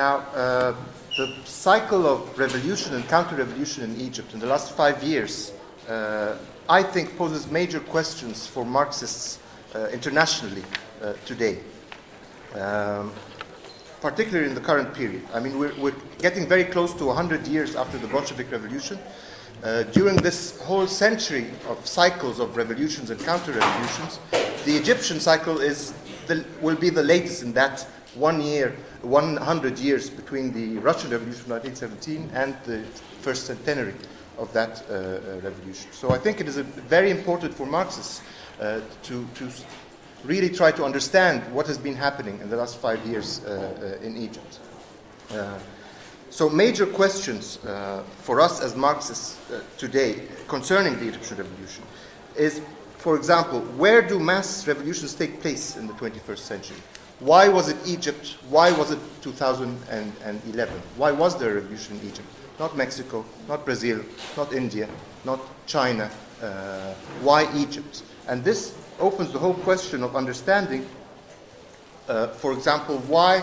Now, uh, the cycle of revolution and counter-revolution in Egypt in the last five years, uh, I think, poses major questions for Marxists uh, internationally uh, today, um, particularly in the current period. I mean, we're, we're getting very close to 100 years after the Bolshevik Revolution. Uh, during this whole century of cycles of revolutions and counter-revolutions, the Egyptian cycle is the, will be the latest in that one year, 100 years between the Russian Revolution of 1917 and the first centenary of that uh, uh, revolution. So I think it is very important for Marxists uh, to, to really try to understand what has been happening in the last five years in Egypt. So, major questions uh, for us as Marxists uh, today concerning the Egyptian revolution is, for example, where do mass revolutions take place in the 21st century? Why was it Egypt? Why was it 2011? Why was there a revolution in Egypt? Not Mexico, not Brazil, not India, not China. Uh, why Egypt? And this opens the whole question of understanding, uh, for example, why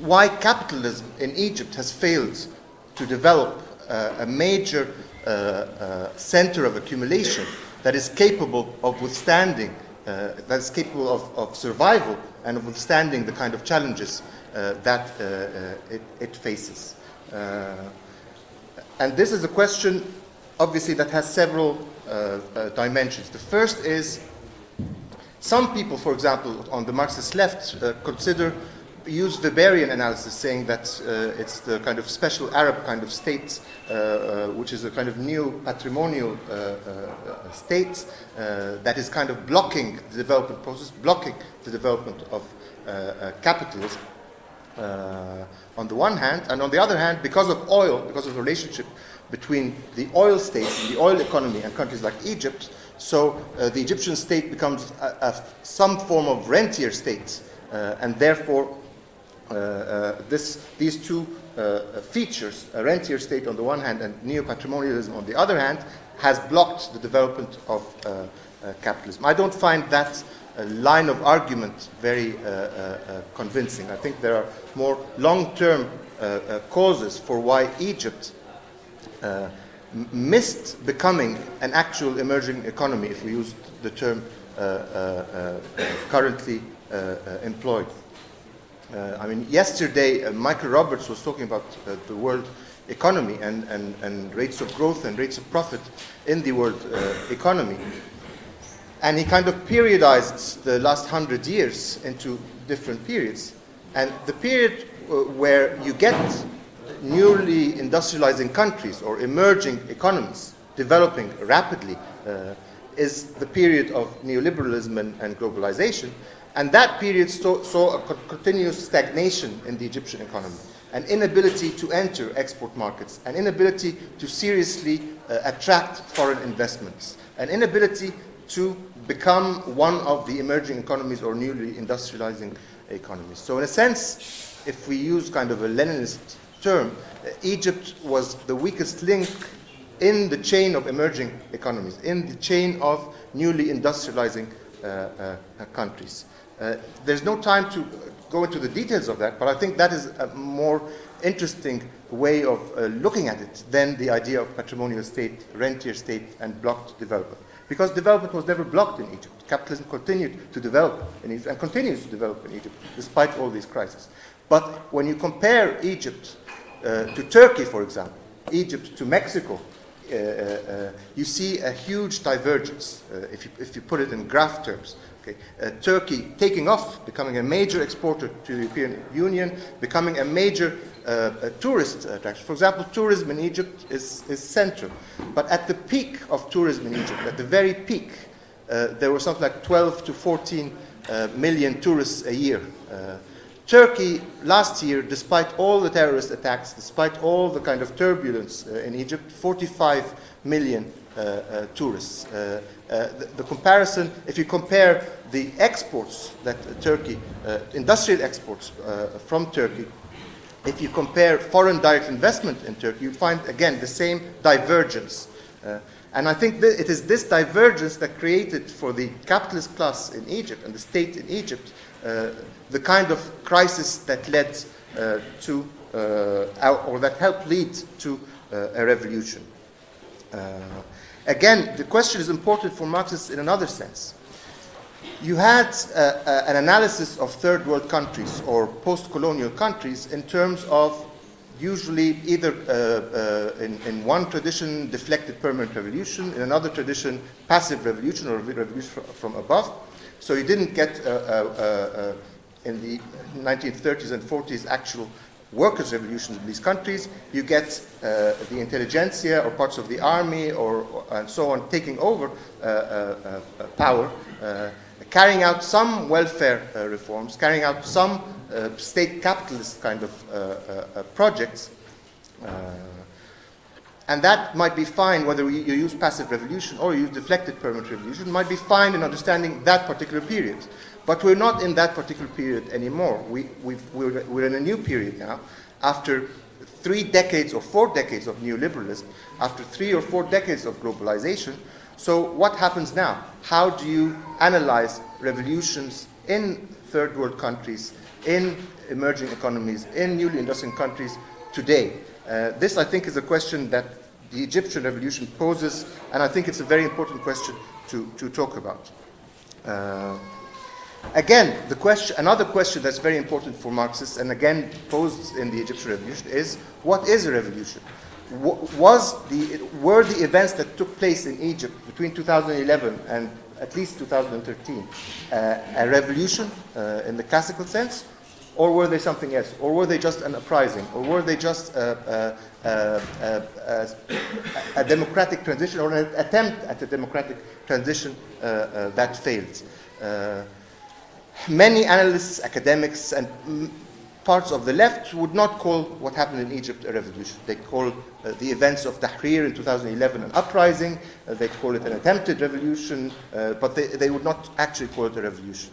why capitalism in Egypt has failed to develop uh, a major uh, uh, center of accumulation that is capable of withstanding, uh, that is capable of, of, survival and of withstanding the kind of challenges uh, that uh, it, it, faces. and this is a question, obviously, that has several dimensions. The first is some people, for example, on the Marxist left, consider use Weberian analysis, saying that uh, it's the kind of special Arab kind of state, uh, uh, which is a kind of neo-patrimonial uh, uh, state uh, that is kind of blocking the development process, blocking the development of capitalism. on the one hand, and on the other hand, because of oil, because of the relationship between the oil states and the oil economy and countries like Egypt, so the Egyptian state becomes a, a, some form of rentier state, uh, and therefore uh, uh, Uh, uh, this, these two uh, features, a rentier state on the one hand and neo-patrimonialism on the other hand, has blocked the development of uh, capitalism. I don't find that line of argument very convincing. I think there are more long-term causes for why Egypt missed becoming an actual emerging economy, if we use the term uh, uh, uh, currently employed. Uh, I mean, yesterday uh, Michael Roberts was talking about uh, the world economy and, and, and rates of growth and rates of profit in the world economy. And he kind of periodized the last hundred years into different periods. And the period where you get newly industrializing countries or emerging economies developing rapidly uh, is the period of neoliberalism and, and globalization. And that period saw, saw, a continuous stagnation in the Egyptian economy, an inability to enter export markets, an inability to seriously uh, attract foreign investments, an inability to become one of the emerging economies or newly industrializing economies. So, in a sense, if we use kind of a Leninist term, uh, Egypt was the weakest link in the chain of emerging economies, in the chain of newly industrializing uh, uh, countries. Uh, there's no time to go into the details of that, but I think that is a more interesting way of uh, looking at it than the idea of patrimonial state, rentier state, and blocked development. Because development was never blocked in Egypt. Capitalism continued to develop in Egypt and continues to develop in Egypt despite all these crises. But when you compare Egypt uh, to Turkey, for example, Egypt to Mexico, uh, uh, uh you see a huge divergence if, you, if you put it in graph terms. Okay. Uh, Turkey taking off, becoming a major exporter to the European Union, becoming a major uh, tourist attraction. For example, tourism in Egypt is, is central. But at the peak of tourism in Egypt, at the very peak, uh, there were something like 12 to 14 uh, million tourists a year. Uh, Turkey last year, despite all the terrorist attacks, despite all the kind of turbulence uh, in Egypt, 45 million uh, uh, tourists. Uh, the, the, comparison, if you compare the exports that Turkey, industrial exports from Turkey, if you compare foreign direct investment in Turkey, you find again the same divergence. And I think it is this divergence that created for the capitalist class in Egypt and the state in Egypt uh, the kind of crisis that led uh, to, uh, or that helped lead to uh, a revolution. Uh, again, the question is important for Marxists in another sense. You had an analysis of third world countries or post colonial countries in terms of usually either uh, uh, in, in, one tradition deflected permanent revolution, in another tradition passive revolution or revolution from above. So you didn't get uh, uh, uh in the 1930s and 40s actual workers' revolutions in these countries. You get uh, the intelligentsia or parts of the army or, or and so on taking over power carrying out some welfare uh, reforms, carrying out some uh, state capitalist kind of uh, uh, uh projects. And that might be fine whether you use passive revolution or you use deflected permanent revolution, might be fine in understanding that particular period. But we're not in that particular period anymore. We, are we're in a new period now. After three decades or four decades of neoliberalism, after three or four decades of globalization, so, what happens now? How do you analyze revolutions in third world countries, in emerging economies, in newly industrial countries today? Uh, this, I think, is a question that the Egyptian revolution poses, and I think it's a very important question to, to talk about. Uh, again, the question, another question that's very important for Marxists, and again posed in the Egyptian revolution, is what is a revolution? was the, were the events that took place in Egypt between 2011 and at least 2013 uh, a revolution uh, in the classical sense, or were they something else? Or were they just an uprising? Or were they just a, a, a, a democratic transition or an attempt at a democratic transition uh, uh that failed? Uh, many analysts, academics, and parts of the left would not call what happened in Egypt a revolution. They call uh, the events of Tahrir in 2011 an uprising. Uh, they call it an attempted revolution, uh, but they, they would not actually call it a revolution.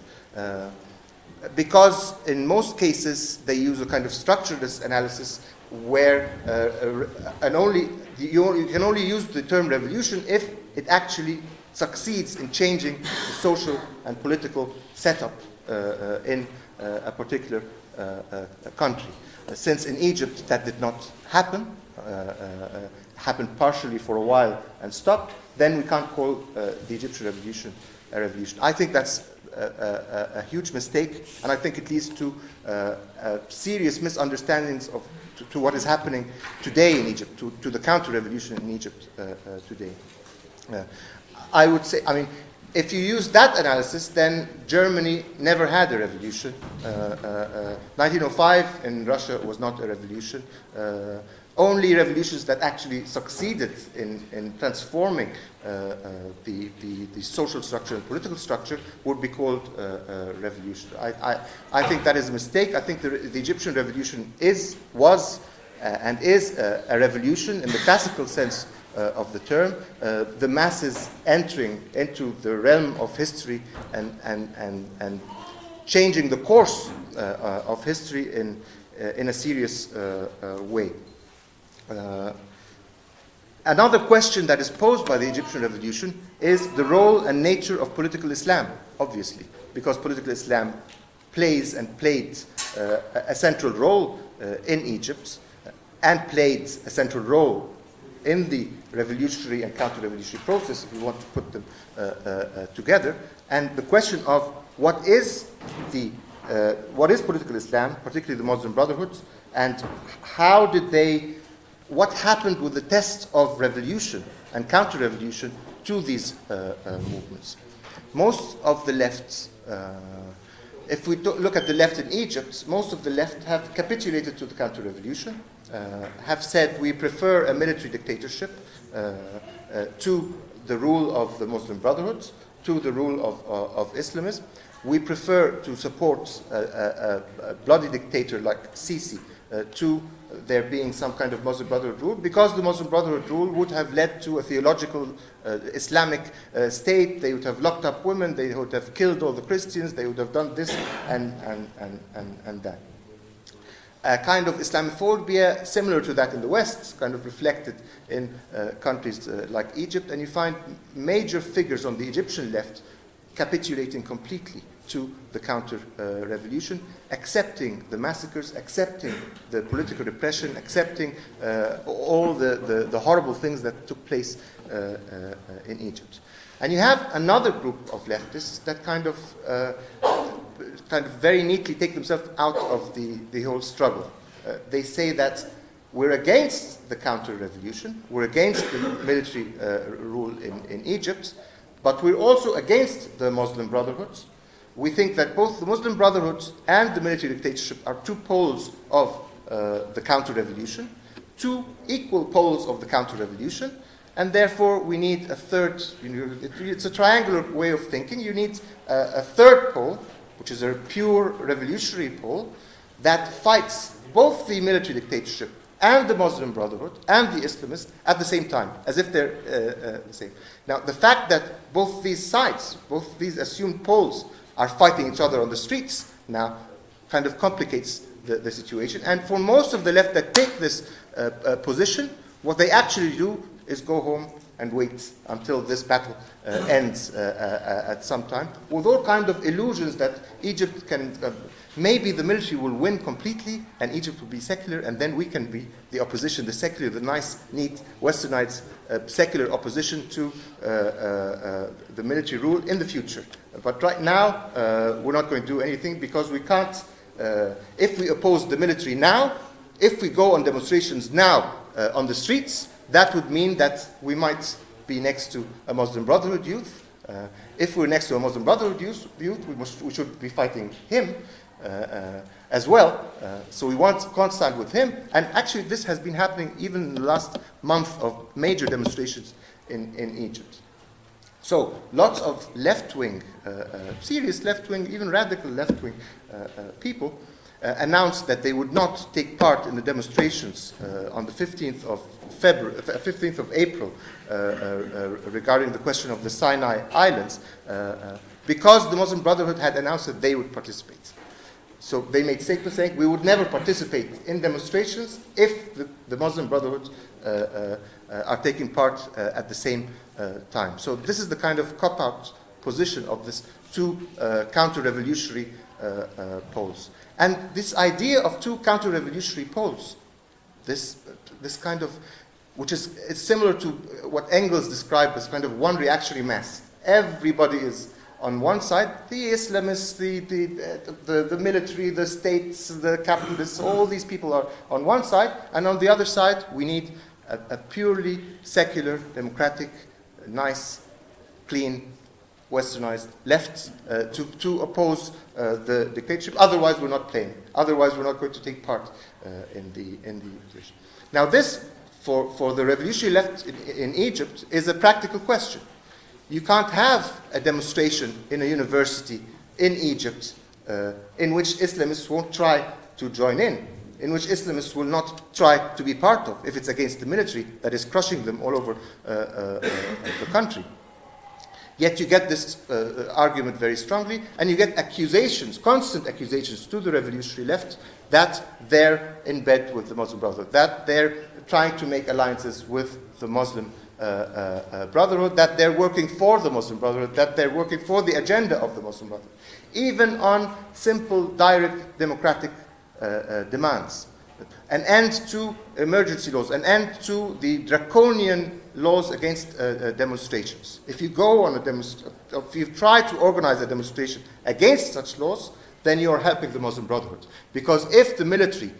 Uh, because in most cases they use a kind of structuralist analysis where uh, and only you, can only use the term revolution if it actually succeeds in changing the social and political setup uh, in a particular uh, uh, country. Uh, since in Egypt that did not happen, happened partially for a while and stopped, then we can't call the Egyptian revolution a revolution. I think that's a, a, a, huge mistake, and I think it leads to uh, uh, serious misunderstandings of to, to, what is happening today in Egypt, to, to the counter revolution in Egypt uh, today. I would say, I mean, if you use that analysis, then Germany never had a revolution. Uh, uh, 1905 uh, in Russia was not a revolution. Uh, only revolutions that actually succeeded in, in transforming uh, uh, the, the, the, social structure and political structure would be called revolution. I, I, I, think that is a mistake. I think the, the Egyptian revolution is, was, and is a revolution in the classical sense uh, of the term, uh, the masses entering into the realm of history and, and, and, and changing the course uh, of history in, in a serious way. Another question that is posed by the Egyptian revolution is the role and nature of political Islam, obviously, because political Islam plays and played uh, a central role uh, in Egypt and played a central role in the revolutionary and counter-revolutionary process, if we want to put them uh, uh, uh, together. And the question of what is the uh, what is political Islam, particularly the Muslim Brotherhood, and how did they, what happened with the test of revolution and counter-revolution to these uh, uh, movements? Most of the left if we look at the left in Egypt, most of the left have capitulated to the counter revolution, uh, have said we prefer a military dictatorship uh, uh, to the rule of the Muslim Brotherhood, to the rule of, uh, of Islamism. We prefer to support a, a, a bloody dictator like Sisi uh, to there being some kind of Muslim Brotherhood rule, because the Muslim Brotherhood rule would have led to a theological uh, Islamic uh, state. They would have locked up women, they would have killed all the Christians, they would have done this and, and, and, and, and that. A kind of Islamophobia similar to that in the West, kind of reflected in uh, countries uh, like Egypt, and you find major figures on the Egyptian left capitulating completely to the counter uh, revolution, accepting the massacres, accepting the political repression, accepting uh, all the, the, the, horrible things that took place uh, uh in Egypt. And you have another group of leftists that kind of, uh, kind of very neatly take themselves out of the, the whole struggle. Uh, they say that we're against the counter revolution, we're against the military rule in, in Egypt, but we're also against the Muslim Brotherhood we think that both the Muslim Brotherhood and the military dictatorship are two poles of uh, the counter revolution, two equal poles of the counter revolution, and therefore we need a third. You know, it, it's a triangular way of thinking. You need a, a third pole, which is a pure revolutionary pole, that fights both the military dictatorship and the Muslim Brotherhood and the Islamists at the same time, as if they're uh, uh, the same. Now, the fact that both these sides, both these assumed poles, are fighting each other on the streets now kind of complicates the, the situation. And for most of the left that take this uh, uh, position, what they actually do is go home and wait until this battle uh, ends uh, uh, at some time, with all kind of illusions that Egypt can, uh, maybe the military will win completely and Egypt will be secular, and then we can be the opposition, the secular, the nice, neat, westernized secular opposition to the military rule in the future. But right now, we're not going to do anything because we can't, if we oppose the military now, if we go on demonstrations now on the streets, that would mean that we might be next to a Muslim Brotherhood youth. Uh, if we're next to a Muslim Brotherhood youth, we, must, we should be fighting him uh, uh, as well. Uh, so we want, can't stand with him. And actually, this has been happening even in the last month of major demonstrations in, in Egypt. So, lots of left wing, uh, uh, serious left wing, even radical left wing people uh, announced that they would not take part in the demonstrations on the 15th of February, 15th uh, of April regarding the question of the Sinai Islands, because the Muslim Brotherhood had announced that they would participate. So they made statements saying we would never participate in demonstrations if the, the Muslim Brotherhood uh, uh, are taking part uh, at the same time. So this is the kind of cop-out position of these two counter-revolutionary poles. And this idea of two counter revolutionary poles, this, this kind of, which is similar to what Engels described as kind of one reactionary mass. Everybody is on one side, the Islamists, the, the, the, the, military, the states, the capitalists, all these people are on one side, and on the other side, we need a, a purely secular, democratic, nice, clean westernized left uh, to, to oppose uh, the dictatorship. Otherwise, we're not playing. Otherwise, we're not going to take part uh, in the in the opposition. Now, this for, for the revolutionary left in, in, Egypt is a practical question. You can't have a demonstration in a university in Egypt uh, in which Islamists won't try to join in, in which Islamists will not try to be part of if it's against the military that is crushing them all over uh, uh, the country. Yet you get this uh, uh, argument very strongly, and you get accusations, constant accusations to the revolutionary left that they're in bed with the Muslim Brotherhood, that they're trying to make alliances with the Muslim uh, uh, uh, Brotherhood, that they're working for the Muslim Brotherhood, that they're working for the agenda of the Muslim Brotherhood, even on simple, direct, democratic uh, demands an end to emergency laws, an end to the draconian laws against uh, uh, demonstrations. If you go on a demonstration, if you try to organize a demonstration against such laws, then you are helping the Muslim Brotherhood. Because if the military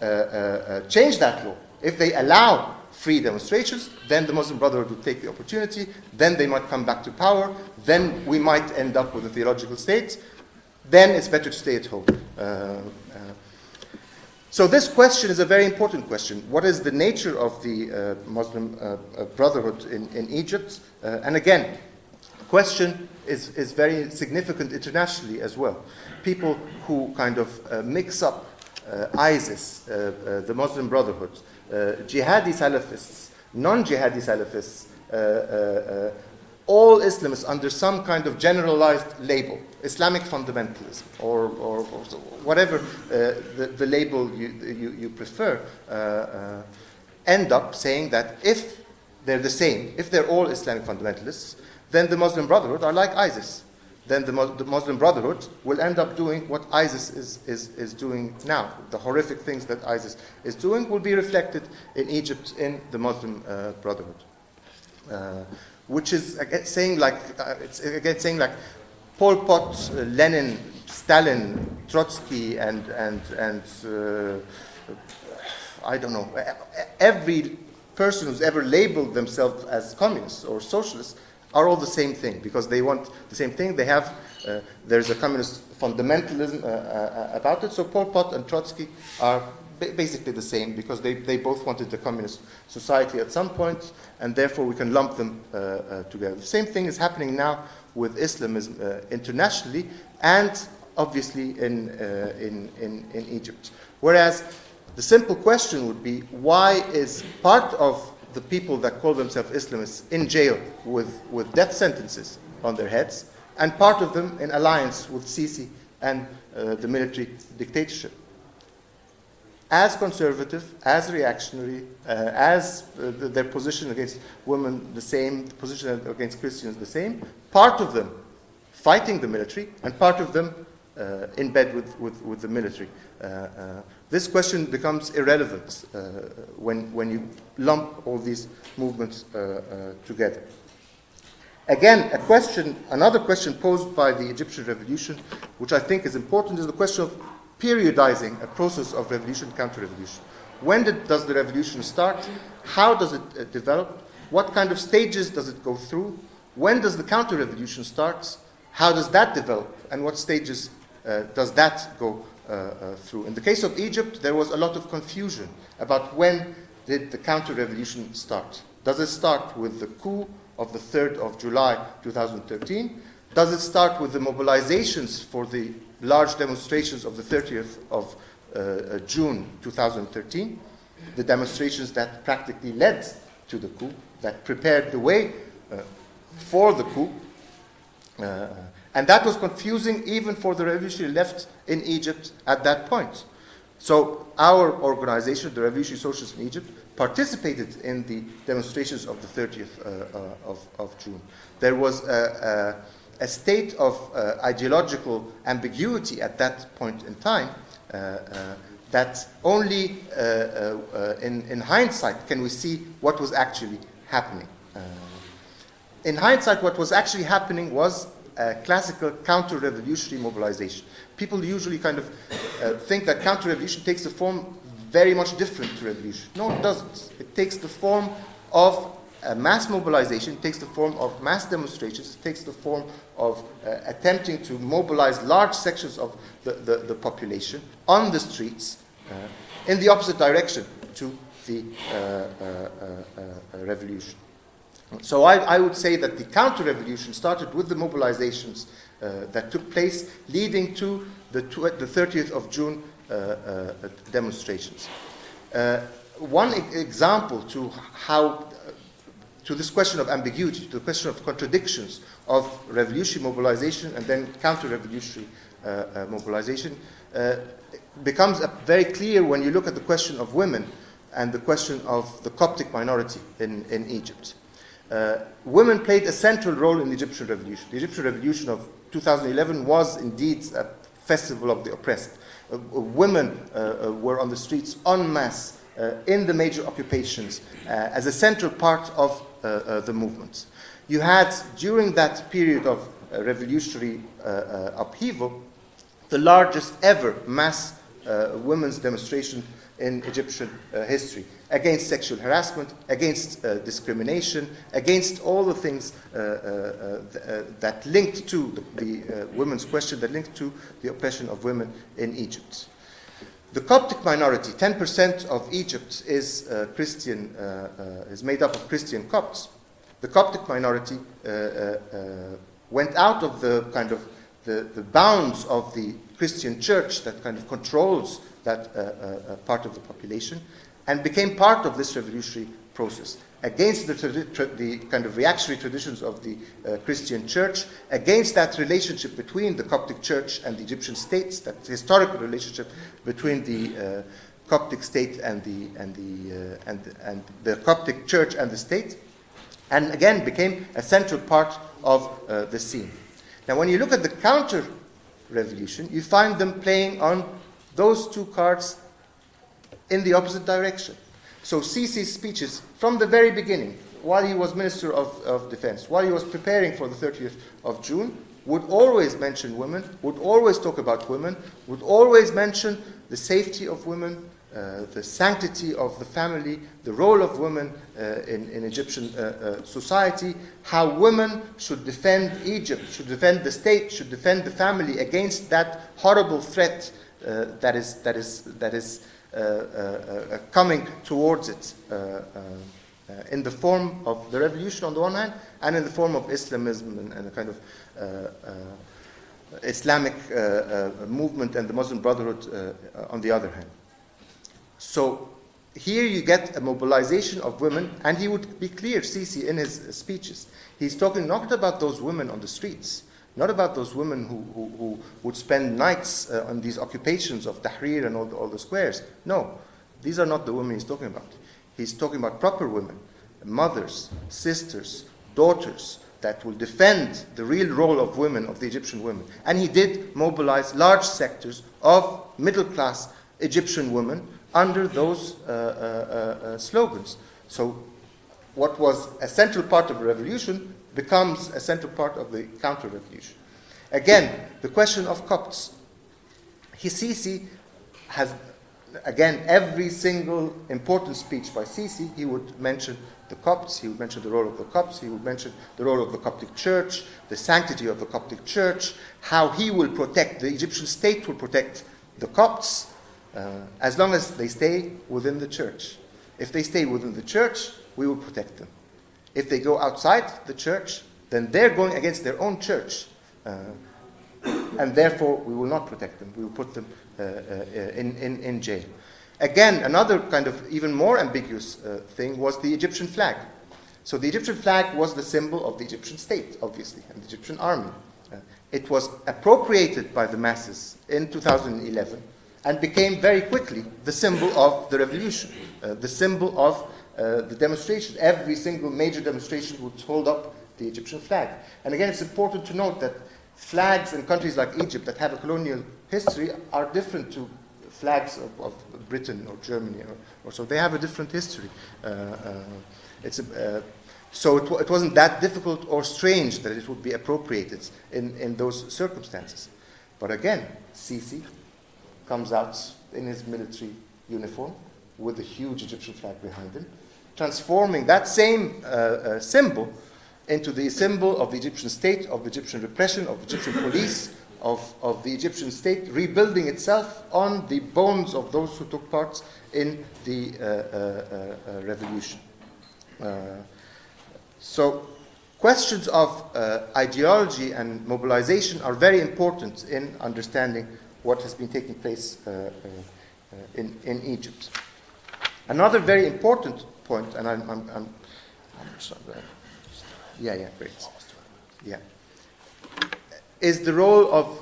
uh, uh, uh, change that law, if they allow free demonstrations, then the Muslim Brotherhood would take the opportunity, then they might come back to power, then we might end up with a theological state, then it's better to stay at home. Uh, so this question is a very important question. What is the nature of the uh, Muslim uh, uh Brotherhood in, in Egypt? Uh, and again, the question is, is very significant internationally as well. People who kind of uh, mix up uh, ISIS, the Muslim Brotherhood, jihadi Salafists, non-jihadi Salafists, all Islamists under some kind of generalized label, Islamic fundamentalism, or, or, or whatever uh, the, the, label you, you, you prefer, uh, uh, end up saying that if they're the same, if they're all Islamic fundamentalists, then the Muslim Brotherhood are like ISIS. Then the, the, Muslim Brotherhood will end up doing what ISIS is, is, is doing now. The horrific things that ISIS is doing will be reflected in Egypt in the Muslim uh, Brotherhood. Uh, which is again, saying like, uh, it's again saying like Pol Pot, uh, Lenin, Stalin, Trotsky, and, and, and uh, I don't know, every person who's ever labeled themselves as communists or socialists are all the same thing because they want the same thing. They have, uh, there's a communist fundamentalism uh, uh, about it. So Pol Pot and Trotsky are ba- basically the same because they, they both wanted the communist society at some point, and therefore we can lump them uh, uh, together. The same thing is happening now with Islamism uh, internationally and obviously in, in, in, in Egypt. Whereas the simple question would be why is part of the people that call themselves Islamists in jail with, with death sentences on their heads, and part of them in alliance with Sisi and uh, the military dictatorship. As conservative, as reactionary, uh, as uh, their position against women the same, the position against Christians the same, part of them fighting the military, and part of them uh, in bed with, with, with the military. This question becomes irrelevant uh, when, when you lump all these movements uh, uh, together. Again, a question, another question posed by the Egyptian revolution, which I think is important, is the question of periodizing a process of revolution, counter-revolution. When did, does the revolution start? How does it uh, develop? What kind of stages does it go through? When does the counter-revolution start? How does that develop? And what stages uh, does that go through. In the case of Egypt, there was a lot of confusion about when did the counter-revolution start. Does it start with the coup of the 3rd of July 2013? Does it start with the mobilizations for the large demonstrations of the 30th of uh, June 2013? The demonstrations that practically led to the coup, that prepared the way uh, for the coup. Uh, and that was confusing even for the revolutionary left in Egypt at that point. So our organization, the Revolutionary Socialists in Egypt, participated in the demonstrations of the 30th uh, uh, of, of, June. There was a, a, a state of uh, ideological ambiguity at that point in time uh, uh, that only uh, in, in, hindsight can we see what was actually happening. in hindsight, what was actually happening was classical counter-revolutionary mobilization. People usually kind of uh, think that counter-revolution takes the form very much different to revolution. No, it doesn't. It takes the form of mass mobilization, it takes the form of mass demonstrations, it takes the form of uh, attempting to mobilize large sections of the, the, the population on the streets uh, in the opposite direction to the uh, revolution. So I, I, would say that the counter-revolution started with the mobilizations uh, that took place, leading to the, tw- the 30th of June uh, uh, demonstrations. Uh, one e- example to how to this question of ambiguity, to the question of contradictions of revolutionary mobilization and then counter-revolutionary uh, uh, mobilization becomes very clear when you look at the question of women and the question of the Coptic minority in, in Egypt. Uh, women played a central role in the Egyptian revolution. The Egyptian revolution of 2011 was indeed a festival of the oppressed. Uh, uh women uh, uh, were on the streets en masse in the major occupations as a central part of the movement. You had, during that period of revolutionary upheaval, the largest ever mass women's demonstration in Egyptian uh, history against sexual harassment, against uh, discrimination, against all the things uh, uh, uh that linked to the, the uh, women's question, that linked to the oppression of women in Egypt. The Coptic minority, 10% of Egypt is Christian, is made up of Christian Copts. The Coptic minority went out of the kind of the, the bounds of the Christian church that kind of controls that uh, uh, uh, part of the population, and became part of this revolutionary process against the, the, kind of reactionary traditions of the uh, Christian church, against that relationship between the Coptic church and the Egyptian states, that historical relationship between the uh, Coptic state and the, and, the, uh, and, and the Coptic church and the state, and again became a central part of the scene. Now, when you look at the counter revolution, you find them playing on those two cards in the opposite direction. So Sisi's speeches from the very beginning, while he was Minister of, of Defense, while he was preparing for the 30th of June, would always mention women, would always talk about women, would always mention the safety of women, uh, the sanctity of the family, the role of women uh, in, in, Egyptian uh, uh, society, how women should defend Egypt, should defend the state, should defend the family against that horrible threat Uh, that is, that is, that is uh, uh, uh coming towards it in the form of the revolution on the one hand and in the form of Islamism and, and a kind of Islamic movement and the Muslim Brotherhood on the other hand. So here you get a mobilization of women, and he would be clear, Sisi, in his speeches. He's talking not about those women on the streets, not about those women who, who, who would spend nights uh, on these occupations of Tahrir and all the, all the squares. No, these are not the women he's talking about. He's talking about proper women, mothers, sisters, daughters, that will defend the real role of women, of the Egyptian women. And he did mobilize large sectors of middle class Egyptian women under those uh, uh, uh, slogans. So, what was a central part of the revolution becomes a central part of the counter revolution. Again, the question of Copts. Sisi has, again, every single important speech by Sisi, he would mention the Copts, he would mention the role of the Copts, he would mention the role of the Coptic Church, the sanctity of the Coptic Church, how he will protect, the Egyptian state will protect the Copts, uh, as long as they stay within the church. If they stay within the church, we will protect them. If they go outside the church, then they're going against their own church. Uh, and therefore, we will not protect them. We will put them uh, uh in, in, in jail. Again, another kind of even more ambiguous uh, thing was the Egyptian flag. So the Egyptian flag was the symbol of the Egyptian state, obviously, and the Egyptian army. Uh, it was appropriated by the masses in 2011 and became very quickly the symbol of the revolution, uh, the symbol of uh, the demonstration. Every single major demonstration would hold up the Egyptian flag. And again, it's important to note that flags in countries like Egypt that have a colonial history are different to flags of, of Britain or Germany or, or, so. They have a different history. Uh, uh it's a, uh, so it, it, wasn't that difficult or strange that it would be appropriated in, in those circumstances. But again, Sisi comes out in his military uniform with a huge Egyptian flag behind him, transforming that same uh, uh, symbol into the symbol of the Egyptian state, of Egyptian repression, of Egyptian police, of, of the Egyptian state rebuilding itself on the bones of those who took part in the uh, uh, uh revolution. Uh, so, questions of ideology and mobilization are very important in understanding what has been taking place in, in Egypt. Another very important point, and I'm, I'm, I'm, yeah, yeah, great, yeah, is the role of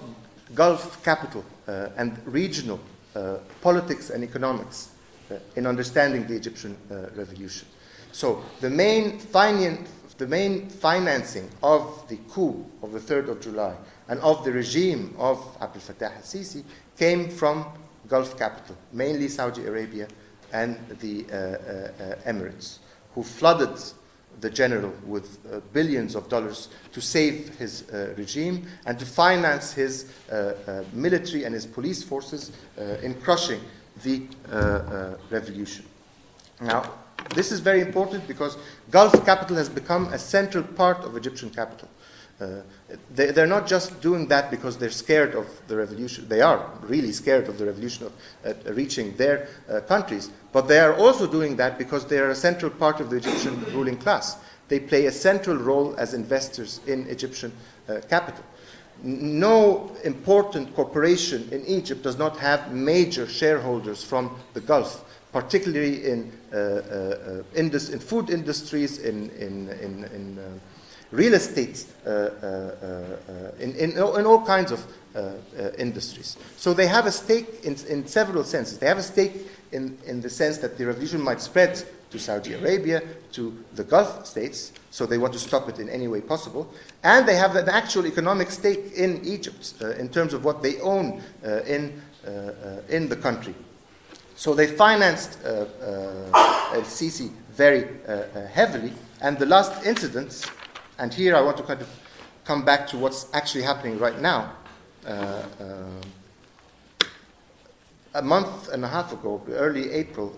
Gulf capital uh, and regional uh, politics and economics uh, in understanding the Egyptian revolution. So the main, finan- the main financing of the coup of the 3rd of July and of the regime of Abdel Fattah al-Sisi came from Gulf capital, mainly Saudi Arabia and the uh, uh, Emirates, who flooded the general with uh, billions of dollars to save his uh, regime and to finance his uh, uh military and his police forces in crushing the revolution. Now, this is very important because Gulf capital has become a central part of Egyptian capital. Uh, they, are not just doing that because they're scared of the revolution. They are really scared of the revolution of uh, reaching their uh, countries. But they are also doing that because they are a central part of the Egyptian ruling class. They play a central role as investors in Egyptian capital. No important corporation in Egypt does not have major shareholders from the Gulf particularly in, uh, uh, indus- in food industries, in, in, in, in real estate, uh, uh, uh, in, in, in, all kinds of industries. So they have a stake in, in several senses. They have a stake in, in the sense that the revolution might spread to Saudi Arabia, to the Gulf states, so they want to stop it in any way possible. And they have an actual economic stake in Egypt uh, in terms of what they own uh, in, uh, in the country. So they financed El Sisi very heavily. And the last incident, and here I want to kind of come back to what's actually happening right now. a month and a half ago, early April,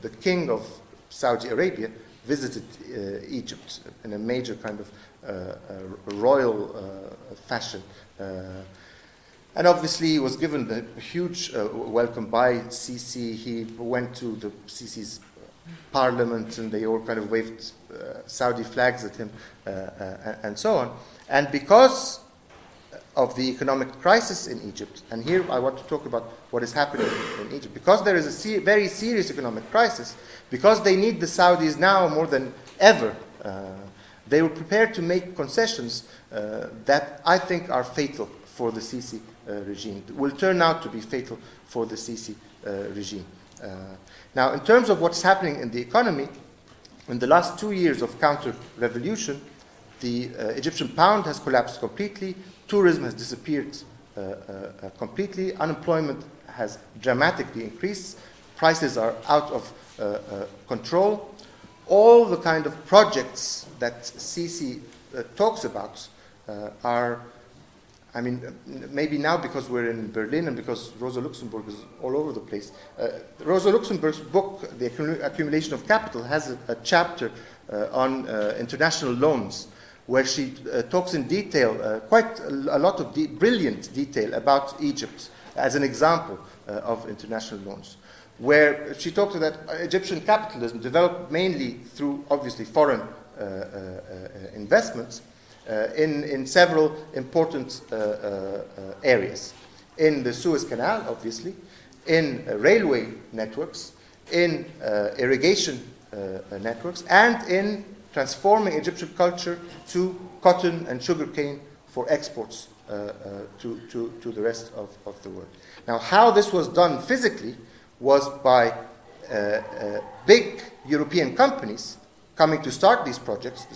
the king of Saudi Arabia visited uh, Egypt in a major kind of uh, uh, royal fashion. and obviously, he was given a huge welcome by Sisi. He went to the Sisi's parliament and they all kind of waved Saudi flags at him and so on. And because of the economic crisis in Egypt, and here I want to talk about what is happening in Egypt. Because there is a se- very serious economic crisis, because they need the Saudis now more than ever, uh, they were prepared to make concessions uh, that I think are fatal for the Sisi uh, regime, will turn out to be fatal for the Sisi uh, regime. Uh, now, in terms of what's happening in the economy, in the last two years of counter revolution, the uh, Egyptian pound has collapsed completely, tourism has disappeared uh, uh, uh, completely, unemployment has dramatically increased, prices are out of control. All the kind of projects that Sisi talks about are I mean, maybe now because we're in Berlin and because Rosa Luxemburg is all over the place. Uh, Rosa Luxemburg's book, The Accumulation of Capital, has a, a chapter uh, on uh, international loans where she uh, talks in detail, uh, quite a, a, lot of de- brilliant detail about Egypt as an example uh, of international loans. Where she talked that Egyptian capitalism developed mainly through, obviously, foreign uh, uh, uh, investments in, in several important areas. In the Suez Canal, obviously, in railway networks, in irrigation networks, and in transforming Egyptian culture to cotton and sugarcane for exports uh, uh, to, to, to the rest of, of the world. Now, how this was done physically was by uh, uh big European companies coming to start these projects, the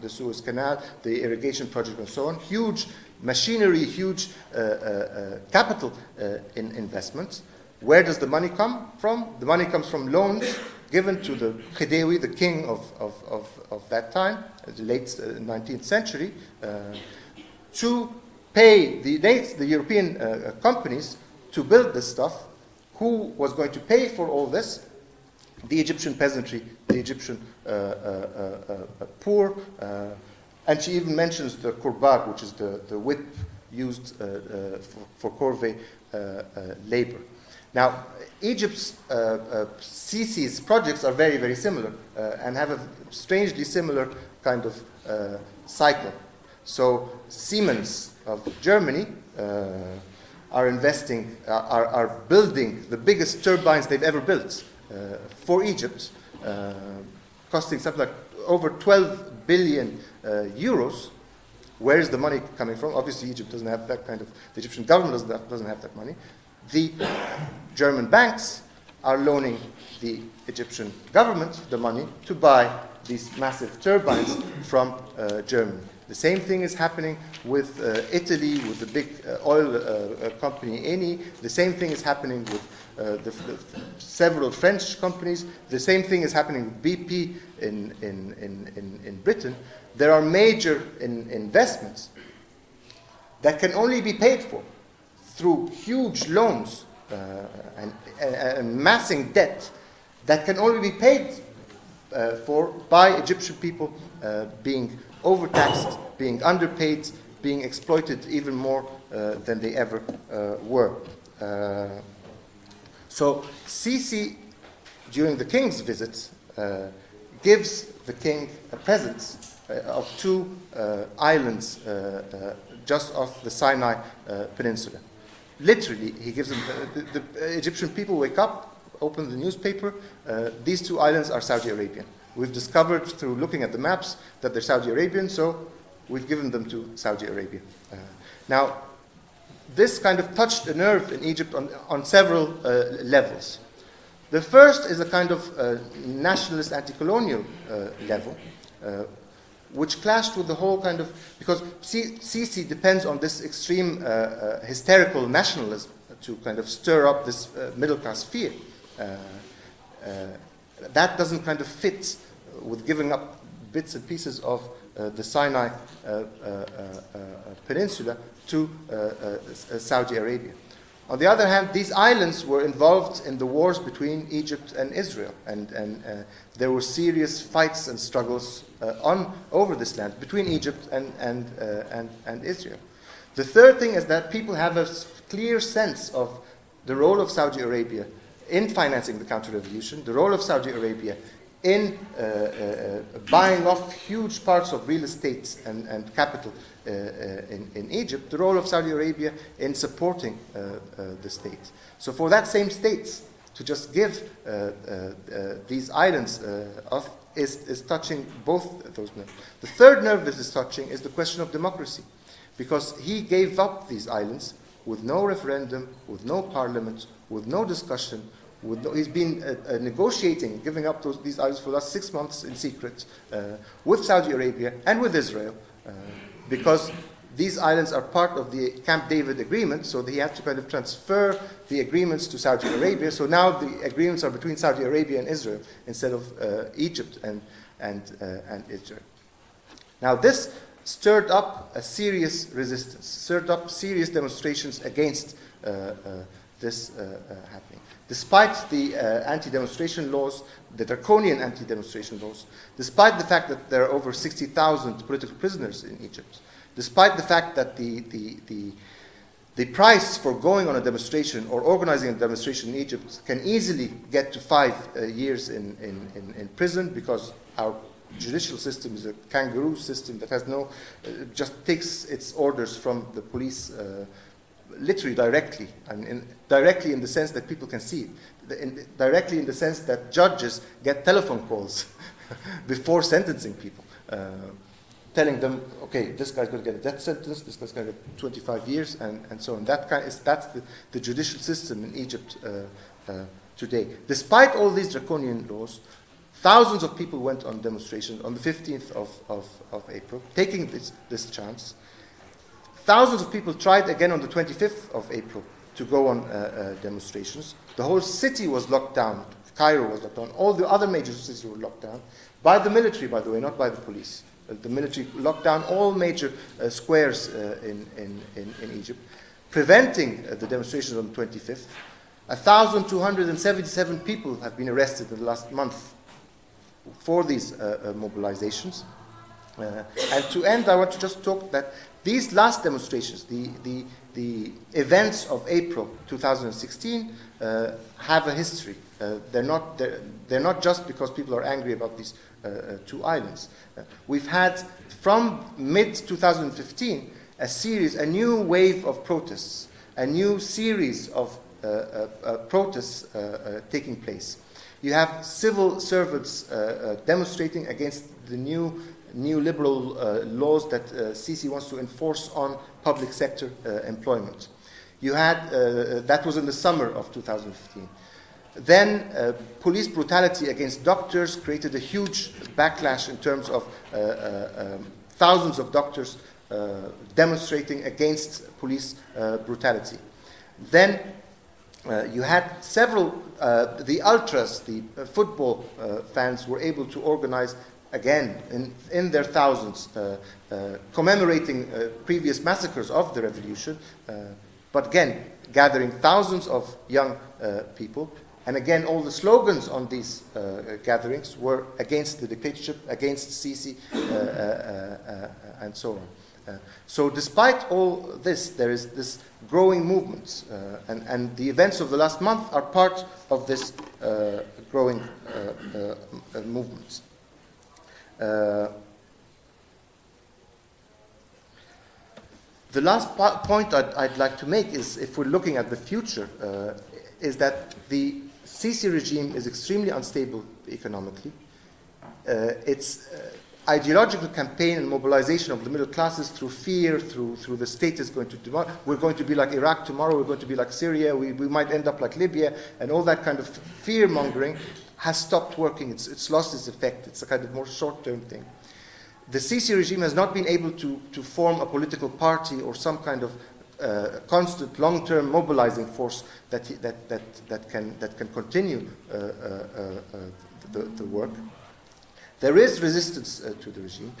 the Suez Canal, the irrigation project, and so on, huge machinery, huge uh, uh, capital in investments. Where does the money come from? The money comes from loans given to the Khedive, the king of, of, of, of that time, the late 19th uh, century, uh, to pay the, the European uh, companies to build this stuff. Who was going to pay for all this? The Egyptian peasantry, the Egyptian uh, uh, uh, poor. and she even mentions the kurbash, which is the, the whip used for, for corvée labor. Now, Egypt's uh, uh, projects are very, very similar uh, and have a strangely similar kind of uh, cycle. So, Siemens of Germany are investing, are, are building the biggest turbines they've ever built for Egypt, costing something like over 12 billion euros. Where is the money coming from? Obviously, Egypt doesn't have that kind of, the Egyptian government doesn't have, doesn't have that money the German banks are loaning the Egyptian government the money to buy these massive turbines from uh, Germany. The same thing is happening with uh, Italy, with the big uh, oil uh, uh, company Eni. The same thing is happening with uh, the, the, several French companies. The same thing is happening with BP in, in, in, in, Britain. There are major in, investments that can only be paid for through huge loans uh, and, and, massing debt that can only be paid uh, for by Egyptian people uh, being overtaxed, being underpaid, being exploited even more uh, than they ever uh, were. Uh, so Sisi, during the king's visit, gives the king a present of two islands just off the Sinai Peninsula. Literally, he gives them, the, the, Egyptian people wake up, open the newspaper, uh, these two islands are Saudi Arabian. We've discovered through looking at the maps that they're Saudi Arabian, so we've given them to Saudi Arabia. Uh, now, this kind of touched a nerve in Egypt on, on several uh, levels. The first is a kind of uh, nationalist anti colonial uh, level, uh, which clashed with the whole kind of. Because Sisi depends on this extreme uh, uh, hysterical nationalism to kind of stir up this middle class fear. that doesn't kind of fit with giving up bits and pieces of the Sinai Peninsula to Saudi Arabia. On the other hand, these islands were involved in the wars between Egypt and Israel, and, and uh, there were serious fights and struggles uh, on, over this land between Egypt and, and, uh, and, and Israel. The third thing is that people have a clear sense of the role of Saudi Arabia in financing the counter revolution, the role of Saudi Arabia in uh, uh, buying off huge parts of real estate and, and capital uh, in, in, Egypt, the role of Saudi Arabia in supporting the state. So, for that same state to just give these islands is, is touching both those nerves. The third nerve that is touching is the question of democracy, because he gave up these islands with no referendum, with no parliament, with no discussion, With he's been uh, uh, negotiating, giving up those, these islands for the last six months in secret uh, with Saudi Arabia and with Israel uh, because these islands are part of the Camp David agreement, so he had to kind of transfer the agreements to Saudi Arabia. So now the agreements are between Saudi Arabia and Israel instead of uh, Egypt and, and, uh, and Israel. Now, this stirred up a serious resistance, stirred up serious demonstrations against this happening despite the uh, anti demonstration laws, the draconian anti demonstration laws, despite the fact that there are over 60,000 political prisoners in Egypt, despite the fact that the, the, the, the price for going on a demonstration or organizing a demonstration in Egypt can easily get to five uh, years in, in, in, in, prison because our judicial system is a kangaroo system that has no, uh, just takes its orders from the police uh, literally directly, and in, directly in the sense that people can see it, in, directly in the sense that judges get telephone calls before sentencing people, uh, telling them, okay, this guy's going to get a death sentence, this guy's going to get 25 years, and, and so on. That kind is, that's the, the judicial system in Egypt uh, uh, today. Despite all these draconian laws, thousands of people went on demonstrations on the 15th of, of, of April, taking this, this chance. Thousands of people tried again on the 25th of April to go on uh, uh, demonstrations. The whole city was locked down. Cairo was locked down. All the other major cities were locked down by the military, by the way, not by the police. Uh, the military locked down all major uh, squares uh, in, in, in, in, Egypt, preventing uh, the demonstrations on the 25th. 1,277 people have been arrested in the last month for these mobilizations. And to end, I want to just talk that these last demonstrations, the, the, the events of April 2016, uh, have a history. Uh, they're, not, they're, they're, not just because people are angry about these uh, uh two islands. Uh, we've had, from mid 2015, a series, a new wave of protests, a new series of uh, protests taking place. You have civil servants demonstrating against the new neoliberal uh, laws that uh, Sisi wants to enforce on public sector uh, employment. You had, uh, that was in the summer of 2015. Then uh, police brutality against doctors created a huge backlash in terms of uh, um, thousands of doctors demonstrating against police brutality. Then uh, you had several, uh, the ultras, the uh, football fans, were able to organize again in, in their thousands, uh, uh, commemorating uh, previous massacres of the revolution, uh, but again, gathering thousands of young uh, people. And again, all the slogans on these uh, gatherings were against the dictatorship, against Sisi, and so on. so, despite all this, there is this growing movement, and, and the events of the last month are part of this growing movement. Uh, the last point I'd, I'd, like to make is if we're looking at the future, uh, is that the Sisi regime is extremely unstable economically. Uh, it's uh, ideological campaign and mobilization of the middle classes through fear, through, through the state is going to, demand, we're going to be like Iraq tomorrow, we're going to be like Syria, we, we might end up like Libya, and all that kind of fear mongering has stopped working. It's, it's lost its effect. It's a kind of more short term thing. The Sisi regime has not been able to, to form a political party or some kind of uh, constant long term mobilizing force that, that, that, that, can, that can continue uh, uh, uh, the, the work. There is resistance uh, to the regime.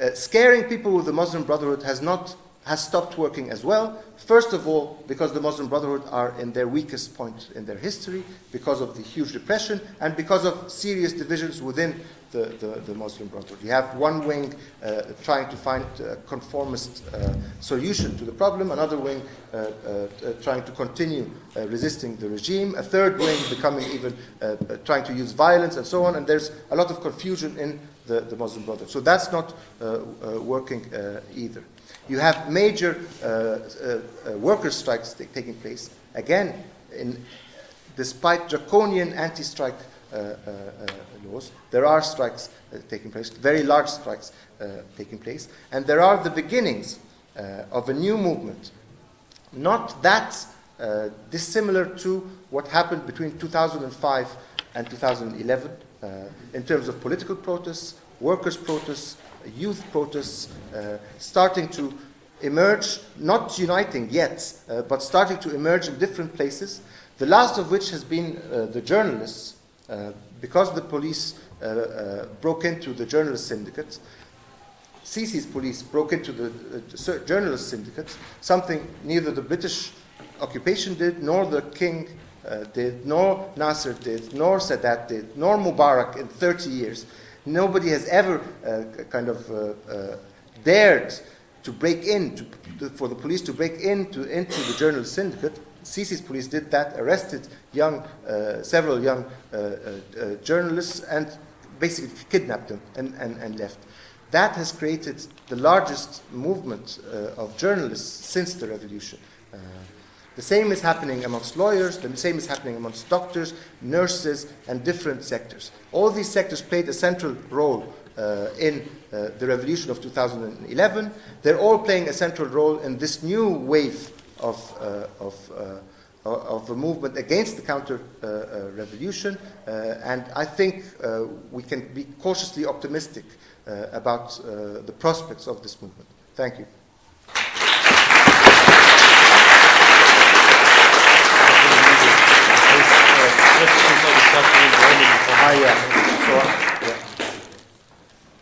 Uh, scaring people with the Muslim Brotherhood has not has stopped working as well. First of all, because the Muslim Brotherhood are in their weakest point in their history, because of the huge repression, and because of serious divisions within the, the, the Muslim Brotherhood. You have one wing uh, trying to find a conformist uh, solution to the problem, another wing uh, uh trying to continue uh, resisting the regime, a third wing becoming even uh, trying to use violence, and so on. And there's a lot of confusion in the, the Muslim Brotherhood. So that's not working either. You have major uh, uh, uh, worker strikes t- taking place. Again, in, despite draconian anti strike laws, there are strikes taking place, very large strikes taking place. And there are the beginnings of a new movement, not that uh, dissimilar to what happened between 2005 and 2011 uh, in terms of political protests, workers' protests, youth protests uh, starting to emerge, not uniting yet, uh, but starting to emerge in different places. The last of which has been uh, the journalists, because the police broke into the journalist syndicate. Sisi's police broke into the uh, journalist syndicate, something neither the British occupation did, nor the king uh, did, nor Nasser did, nor Sadat did, nor Mubarak in 30 years. Nobody has ever uh, kind of uh, uh, dared to break in, to, to, for the police to break into, into the journalist syndicate. Sisi's police did that, arrested young, uh, several young uh, journalists, and basically kidnapped them and, and, and left. That has created the largest movement of journalists since the revolution. The same is happening amongst lawyers, the same is happening amongst doctors, nurses, and different sectors. All these sectors played a central role uh, in uh, the revolution of 2011. They're all playing a central role in this new wave of, uh, of, uh, of a movement against the counter uh, uh, revolution. and I think we can be cautiously optimistic about the prospects of this movement. Thank you.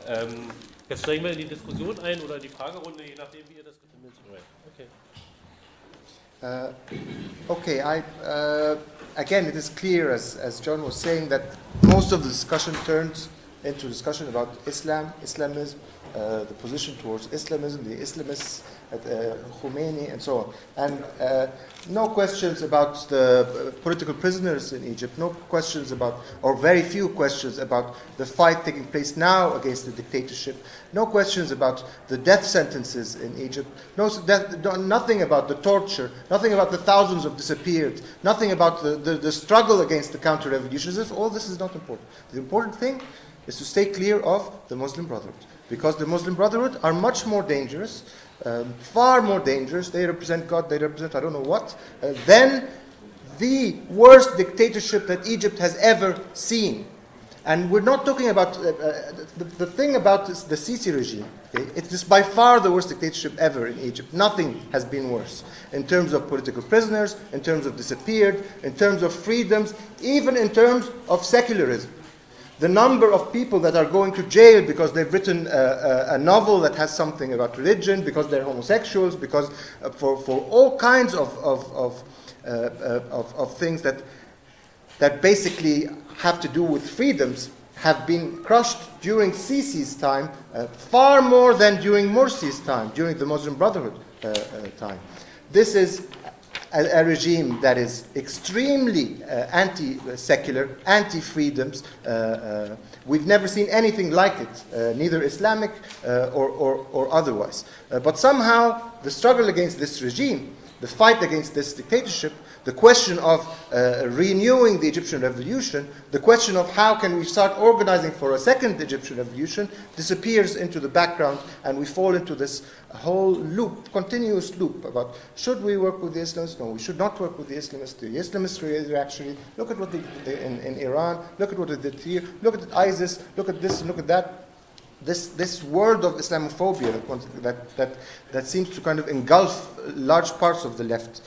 Ähm, jetzt steigen wir in die Diskussion ein oder die Fragerunde, je nachdem, wie ihr das Okay. Uh, okay, I, uh, again, it is clear, as, as John was saying, that most of the discussion turns into discussion about Islam, Islamism, uh, the position towards Islamism, the Islamists, at Khomeini, and so on. And uh, no questions about the political prisoners in Egypt, no questions about, or very few questions about the fight taking place now against the dictatorship, no questions about the death sentences in Egypt, no, death, nothing about the torture, nothing about the thousands of disappeared, nothing about the, the, the struggle against the counter revolution. All this is not important. The important thing is to stay clear of the Muslim Brotherhood because the Muslim Brotherhood are much more dangerous um, far more dangerous, they represent God, they represent I don't know what, uh, than the worst dictatorship that Egypt has ever seen. And we're not talking about uh, uh, the, the, thing about this, the Sisi regime. Okay, it is by far the worst dictatorship ever in Egypt. Nothing has been worse in terms of political prisoners, in terms of disappeared, in terms of freedoms, even in terms of secularism the number of people that are going to jail because they've written a, a, a novel that has something about religion, because they're homosexuals, because uh, for, for all kinds of, of, of, uh, uh, of, of things that, that basically have to do with freedoms have been crushed during Sisi's time uh, far more than during Morsi's time, during the Muslim Brotherhood uh, uh, time. This is a, a regime that is extremely uh, anti secular, anti freedoms. Uh, uh, we've never seen anything like it, uh, neither Islamic or, or, or, otherwise. But somehow, the struggle against this regime, the fight against this dictatorship, the question of uh, renewing the Egyptian revolution, the question of how can we start organizing for a second Egyptian revolution disappears into the background and we fall into this whole loop, continuous loop about should we work with the Islamists? No, we should not work with the Islamists. The Islamists are actually, look at what they did in, in Iran, look at what they did here, look at ISIS, look at this, look at that this, this world of Islamophobia that, that, that, that, seems to kind of engulf large parts of the left,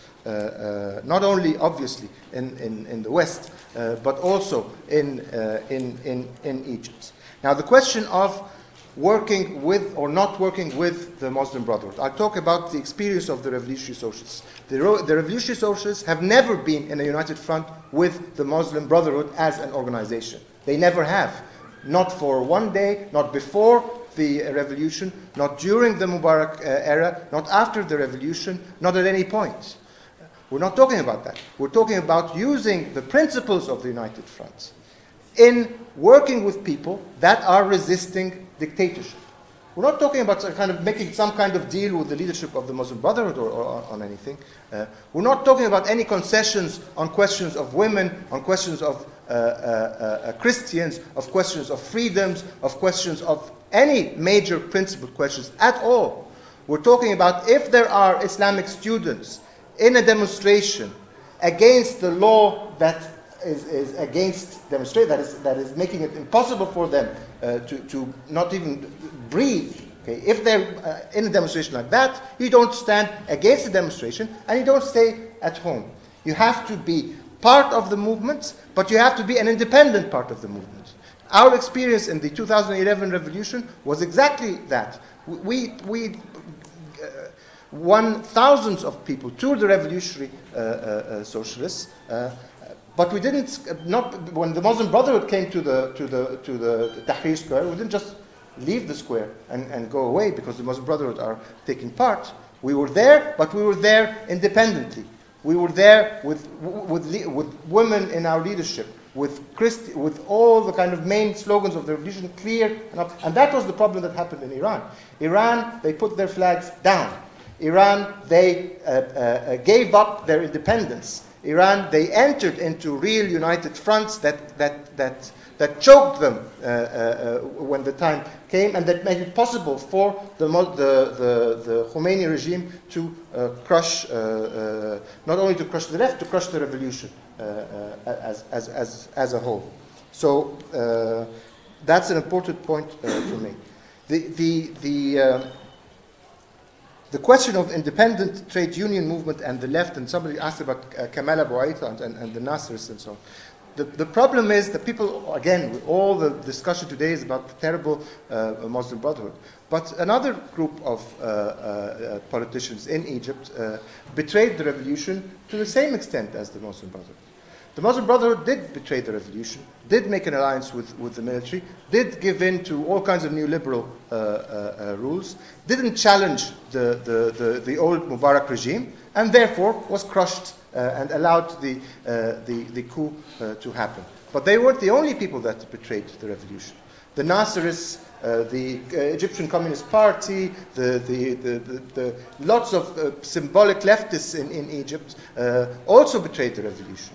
not only obviously in, in, in the West, uh, but also in, uh, in, in, in Egypt. Now, the question of working with or not working with the Muslim Brotherhood. I'll talk about the experience of the Revolutionary Socialists. The, the Revolutionary Socialists have never been in a united front with the Muslim Brotherhood as an organization. They never have not for one day, not before the revolution, not during the Mubarak uh, era, not after the revolution, not at any point. We're not talking about that. We're talking about using the principles of the United Front in working with people that are resisting dictatorship. We're not talking about kind of making some kind of deal with the leadership of the Muslim Brotherhood or, or on anything. Uh, we're not talking about any concessions on questions of women, on questions of uh, uh, uh, Christians, of questions of freedoms, of questions of any major principle questions at all. We're talking about if there are Islamic students in a demonstration against the law that is, is against demonstrate that is that is making it impossible for them uh, to, to not even breathe. Okay, if they're uh, in a demonstration like that, you don't stand against the demonstration and you don't stay at home. You have to be part of the movement, but you have to be an independent part of the movement. Our experience in the 2011 revolution was exactly that. We, we won thousands of people to the revolutionary uh, uh, uh socialists, but we didn't, not, when the Muslim Brotherhood came to the, to the, to the Tahrir Square, we didn't just leave the square and, and go away because the Muslim Brotherhood are taking part. We were there, but we were there independently. We were there with, with, with women in our leadership, with, Christi- with all the kind of main slogans of the revolution clear. And, and that was the problem that happened in Iran. Iran, they put their flags down. Iran, they uh, uh, uh gave up their independence. Iran, they entered into real united fronts that, that, that that choked them uh, uh, uh, when the time came and that made it possible for the, the, the, the Khomeini regime to crush, not only to crush the left, to crush the revolution as, as, as, as a whole. So that's an important point to make. The, the, the, the question of independent trade union movement and the left, and somebody asked about uh, Kamal Abu Aita, and, and the Nasserists and so on. The, the problem is that people, again, all the discussion today is about the terrible uh, Muslim Brotherhood. But another group of uh, uh, politicians in Egypt uh, betrayed the revolution to the same extent as the Muslim Brotherhood. The Muslim Brotherhood did betray the revolution, did make an alliance with, with the military, did give in to all kinds of neoliberal uh, uh, rules, didn't challenge the, the, the, the old Mubarak regime, and therefore was crushed uh, and allowed the, uh, the, the coup uh, to happen. But they weren't the only people that betrayed the revolution. The Nasserists, uh, the uh, Egyptian Communist Party, the, the, the, lots of uh, symbolic leftists in, in Egypt also betrayed the revolution.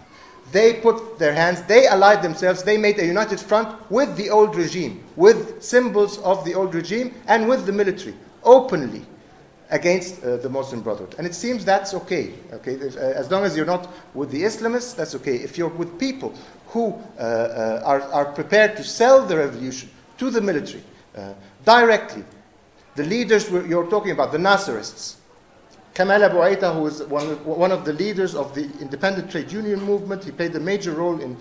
They put their hands, they allied themselves, they made a united front with the old regime, with symbols of the old regime, and with the military, openly against uh, the Muslim Brotherhood. And it seems that's okay. okay? If, uh, as long as you're not with the Islamists, that's okay. If you're with people who uh, uh are, are prepared to sell the revolution to the military uh, directly, the leaders you're talking about, the Nasserists, Kamal Abu Aita, who was one of, one of the leaders of the independent trade union movement, he played a major role in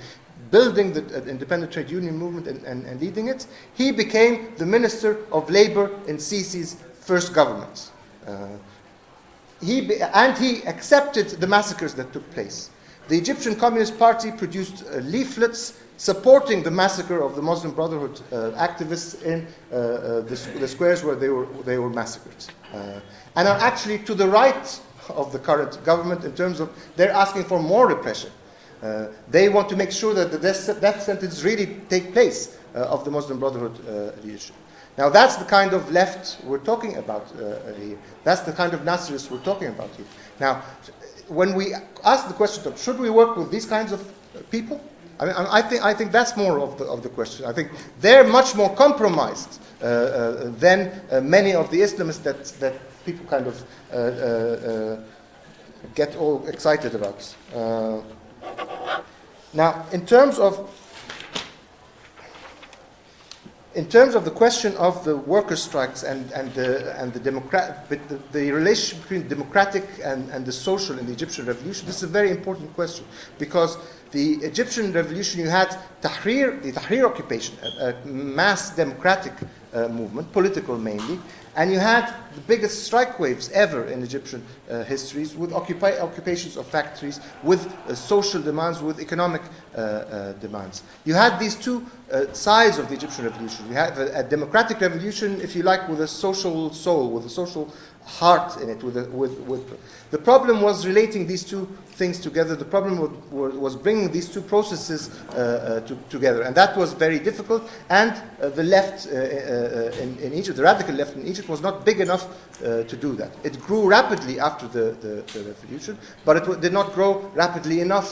building the uh, independent trade union movement and, and, and leading it. He became the minister of labor in Sisi's first government. Uh, he, and he accepted the massacres that took place. The Egyptian Communist Party produced uh, leaflets supporting the massacre of the Muslim Brotherhood uh, activists in uh, uh, the, the, squares where they were, they were massacred. Uh, and are actually to the right of the current government in terms of they're asking for more repression. they want to make sure that the death, death sentence really take place of the Muslim Brotherhood leadership. Now, that's the kind of left we're talking about uh, here. That's the kind of Nasserists we're talking about here. Now, when we ask the question of should we work with these kinds of people, I, mean, I, think, I think that's more of the, of the question. I think they're much more compromised uh, uh, uh, many of the Islamists that, that people kind of get all excited about. now, in terms of in terms of the question of the worker strikes and, and, the, and the, democrat, the, the relationship between democratic and, and the social in the Egyptian revolution, this is a very important question because the Egyptian revolution, you had Tahrir, the Tahrir occupation, a, a mass democratic uh, movement, political mainly, and you had the biggest strike waves ever in Egyptian uh, histories with occupi- occupations of factories, with uh, social demands, with economic uh, uh demands. You had these two uh, sides of the Egyptian revolution. You had a, a, democratic revolution, if you like, with a social soul, with a social heart in it. With, a, with, with the problem was relating these two things together. The problem was, bringing these two processes uh, uh, to, together, and that was very difficult. And uh, the left in, in, Egypt, the radical left in Egypt, was not big enough to do that. It grew rapidly after the, the, the revolution, but it w- did not grow rapidly enough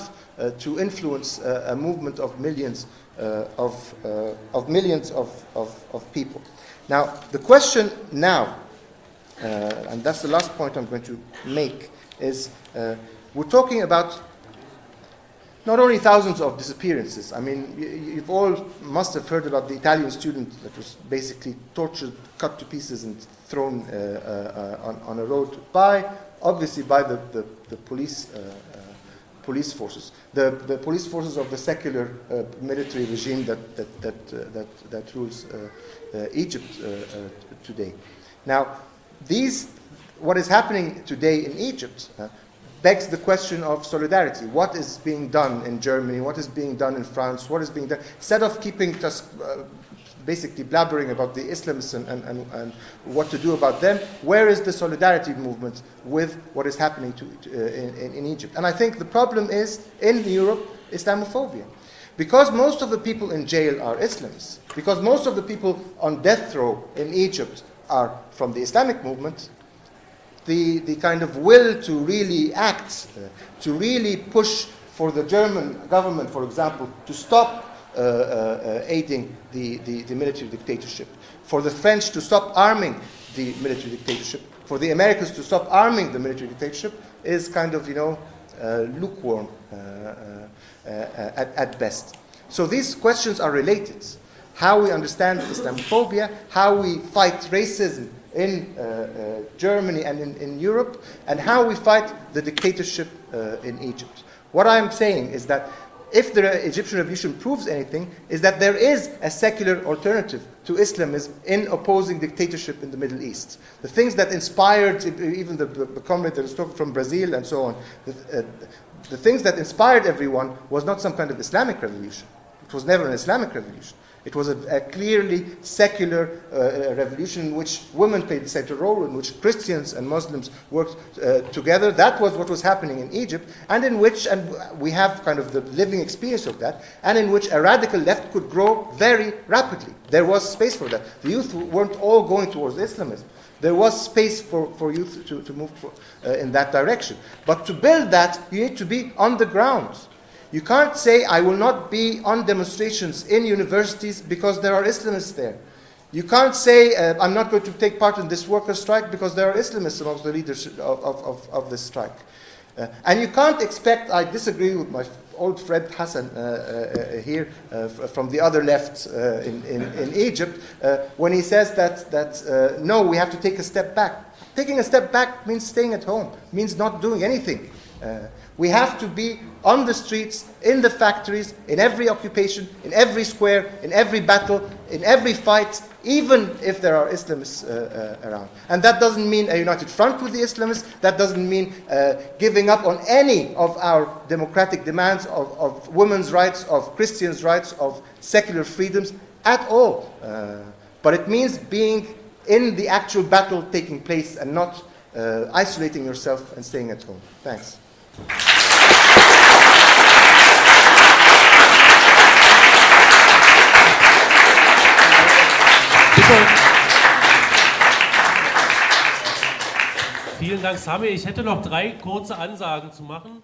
to influence a movement of millions of, of millions of, of, of people. Now, the question now uh, and that's the last point I'm going to make, is uh, we're talking about not only thousands of disappearances. I mean, you, have all must have heard about the Italian student that was basically tortured, cut to pieces, and thrown uh, uh, on, on, a road by, obviously, by the, the, the police. Uh, uh, police forces, the, the police forces of the secular military regime that, that, that, that, that rules Egypt today. Now, these, what is happening today in Egypt uh, begs the question of solidarity. What is being done in Germany? What is being done in France? What is being done? Instead of keeping just uh, basically blabbering about the Islamists and, and, and, and, what to do about them, where is the solidarity movement with what is happening to, to, uh, in, in Egypt? And I think the problem is in Europe, Islamophobia. Because most of the people in jail are Islamists, because most of the people on death row in Egypt are from the Islamic movement, the, the kind of will to really act, uh, to really push for the German government, for example, to stop uh, uh, aiding the, the, the, military dictatorship, for the French to stop arming the military dictatorship, for the Americans to stop arming the military dictatorship, is kind of, you know, uh, lukewarm uh, uh, at, at best. So these questions are related how we understand Islamophobia, how we fight racism in uh, uh, Germany and in, in, Europe, and how we fight the dictatorship uh, in Egypt. What I'm saying is that if the Egyptian revolution proves anything, is that there is a secular alternative to Islamism in opposing dictatorship in the Middle East. The things that inspired even the, the, the comrade that was talking from Brazil and so on, the, uh, the things that inspired everyone was not some kind of Islamic revolution. It was never an Islamic revolution. It was a, a clearly secular uh, revolution in which women played a central role, in which Christians and Muslims worked uh, together. That was what was happening in Egypt, and in which, and we have kind of the living experience of that, and in which a radical left could grow very rapidly. There was space for that. The youth weren't all going towards Islamism. There was space for, for youth to, to move for, uh, in that direction. But to build that, you need to be on the ground. You can't say, I will not be on demonstrations in universities because there are Islamists there. You can't say, uh, I'm not going to take part in this worker strike because there are Islamists amongst the leaders of, of, of, this strike. Uh, and you can't expect, I disagree with my old friend Hassan uh, uh, uh here uh, from the other left in, in, in, Egypt when he says that, that no, we have to take a step back. Taking a step back means staying at home, means not doing anything. We have to be on the streets, in the factories, in every occupation, in every square, in every battle, in every fight, even if there are Islamists uh, uh, around. And that doesn't mean a united front with the Islamists. That doesn't mean uh, giving up on any of our democratic demands of, of, women's rights, of Christians' rights, of secular freedoms at all. Uh, but it means being in the actual battle taking place and not uh, isolating yourself and staying at home. Thanks. Vielen Dank, Sami. Ich hätte noch drei kurze Ansagen zu machen.